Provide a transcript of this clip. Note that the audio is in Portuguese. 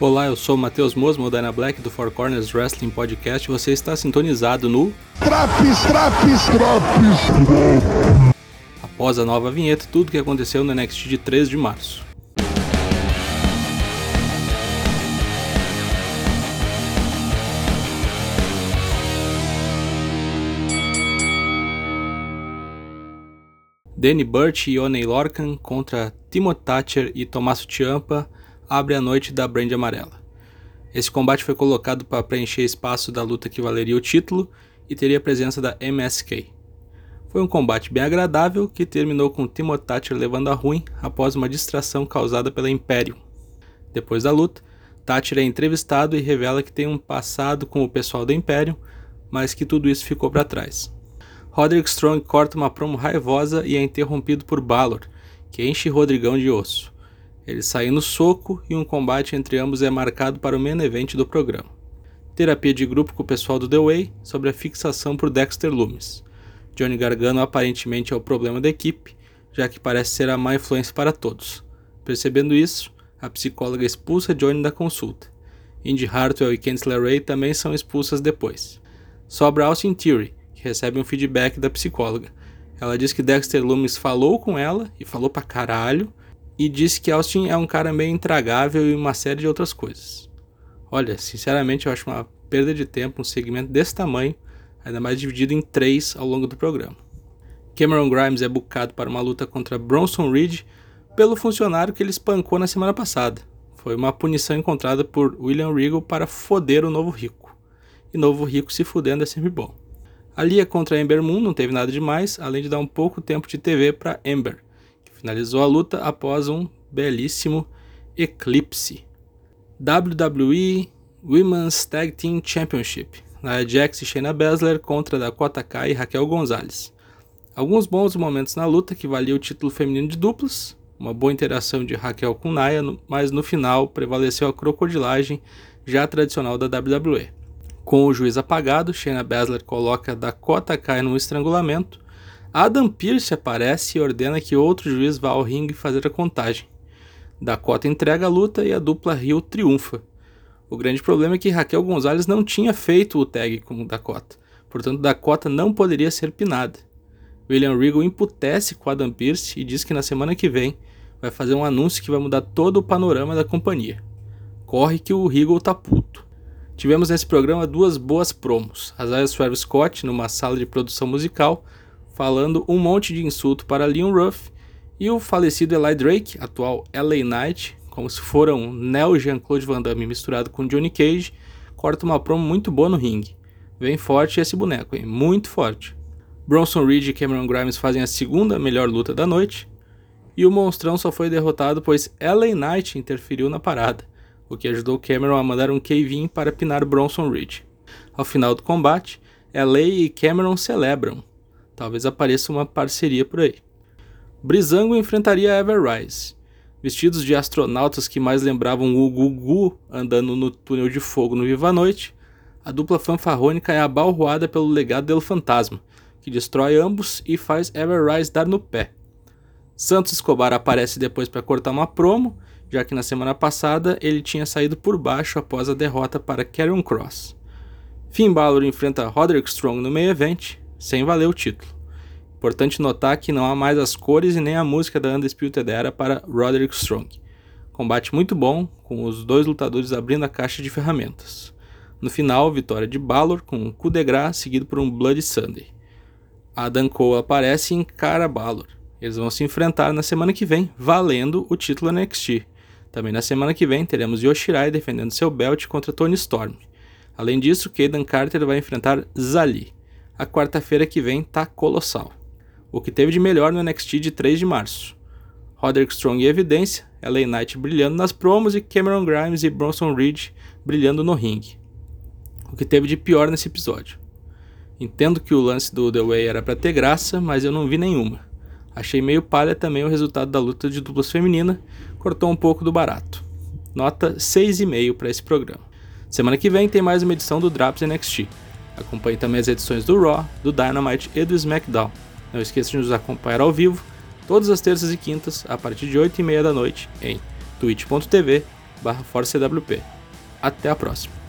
Olá, eu sou o Matheus Mosmo, da Black do Four Corners Wrestling Podcast. Você está sintonizado no Traps, traps, traps. Após a nova vinheta, tudo o que aconteceu no NXT de 3 de março. Danny Burch e Oney Lorcan contra Timo Thatcher e Tommaso Ciampa abre a noite da Brand Amarela. Esse combate foi colocado para preencher espaço da luta que valeria o título e teria a presença da MSK. Foi um combate bem agradável que terminou com Timo Thatcher levando a ruim após uma distração causada pela Imperium. Depois da luta, Thatcher é entrevistado e revela que tem um passado com o pessoal da Imperium, mas que tudo isso ficou para trás. Roderick Strong corta uma promo raivosa e é interrompido por Balor, que enche Rodrigão de osso. Eles saem no soco e um combate entre ambos é marcado para o main event do programa. Terapia de grupo com o pessoal do The Way sobre a fixação por Dexter Loomis. Johnny Gargano aparentemente é o problema da equipe, já que parece ser a má influência para todos. Percebendo isso, a psicóloga expulsa Johnny da consulta. Indy Hartwell e Candice LeRae também são expulsas depois. Sobra Austin Theory, que recebe um feedback da psicóloga. Ela diz que Dexter Loomis falou com ela e falou pra caralho, e disse que Austin é um cara meio intragável e uma série de outras coisas. Olha, sinceramente eu acho uma perda de tempo um segmento desse tamanho, ainda mais dividido em três ao longo do programa. Cameron Grimes é bucado para uma luta contra Bronson Reed pelo funcionário que ele espancou na semana passada. Foi uma punição encontrada por William Regal para foder o novo rico. E novo rico se fudendo é sempre bom. A Lia contra Ember Moon não teve nada demais, além de dar um pouco tempo de TV para Ember, finalizou a luta após um belíssimo eclipse. WWE Women's Tag Team Championship. Nia Jax e Shayna Baszler contra Dakota Kai e Raquel Gonzalez. Alguns bons momentos na luta que valia o título feminino de duplas, uma boa interação de Raquel com Nia, mas no final prevaleceu a crocodilagem já tradicional da WWE. Com o juiz apagado, Shayna Baszler coloca Dakota Kai no estrangulamento Adam Pearce aparece e ordena que outro juiz vá ao ringue fazer a contagem. Dakota entrega a luta e a dupla Rio triunfa. O grande problema é que Raquel Gonzalez não tinha feito o tag com Dakota, portanto Dakota não poderia ser pinada. William Regal imputece com Adam Pearce e diz que na semana que vem vai fazer um anúncio que vai mudar todo o panorama da companhia. Corre que o Regal tá puto. Tivemos nesse programa duas boas promos. Isaiah Swerve Scott, numa sala de produção musical, falando um monte de insulto para Leon Ruff e o falecido Eli Drake, atual LA Knight, como se fora um neo Jean-Claude Van Damme misturado com Johnny Cage, corta uma promo muito boa no ringue. Vem forte esse boneco, hein? Muito forte. Bronson Reed e Cameron Grimes fazem a segunda melhor luta da noite, e o monstrão só foi derrotado pois LA Knight interferiu na parada, o que ajudou Cameron a mandar um cave-in para pinar Bronson Reed. Ao final do combate, LA e Cameron celebram, Talvez apareça uma parceria por aí. Brizango enfrentaria Everrise. Vestidos de astronautas que mais lembravam o Gugu andando no túnel de fogo no Viva a Noite, a dupla fanfarrônica é abalroada pelo legado del fantasma, que destrói ambos e faz Everrise dar no pé. Santos Escobar aparece depois para cortar uma promo, já que na semana passada ele tinha saído por baixo após a derrota para Karrion Cross. Finn Balor enfrenta Roderick Strong no meio evento sem valer o título. Importante notar que não há mais as cores e nem a música da Undisputed Era para Roderick Strong. Combate muito bom, com os dois lutadores abrindo a caixa de ferramentas. No final, vitória de Balor com um coup de grace seguido por um Bloody Sunday. Adam Cole aparece e encara Balor. Eles vão se enfrentar na semana que vem, valendo o título NXT. Também na semana que vem teremos Yoshirai defendendo seu belt contra Tony Storm. Além disso, Kaden Carter vai enfrentar Zali a quarta-feira que vem tá colossal. O que teve de melhor no NXT de 3 de março. Roderick Strong em evidência, LA Knight brilhando nas promos e Cameron Grimes e Bronson Reed brilhando no ringue. O que teve de pior nesse episódio. Entendo que o lance do The Way era para ter graça, mas eu não vi nenhuma. Achei meio palha também o resultado da luta de duplas feminina, cortou um pouco do barato. Nota 6,5 para esse programa. Semana que vem tem mais uma edição do Drops NXT. Acompanhe também as edições do Raw, do Dynamite e do SmackDown. Não esqueça de nos acompanhar ao vivo, todas as terças e quintas, a partir de 8 e meia da noite, em twitch.tv forcewp. Até a próxima!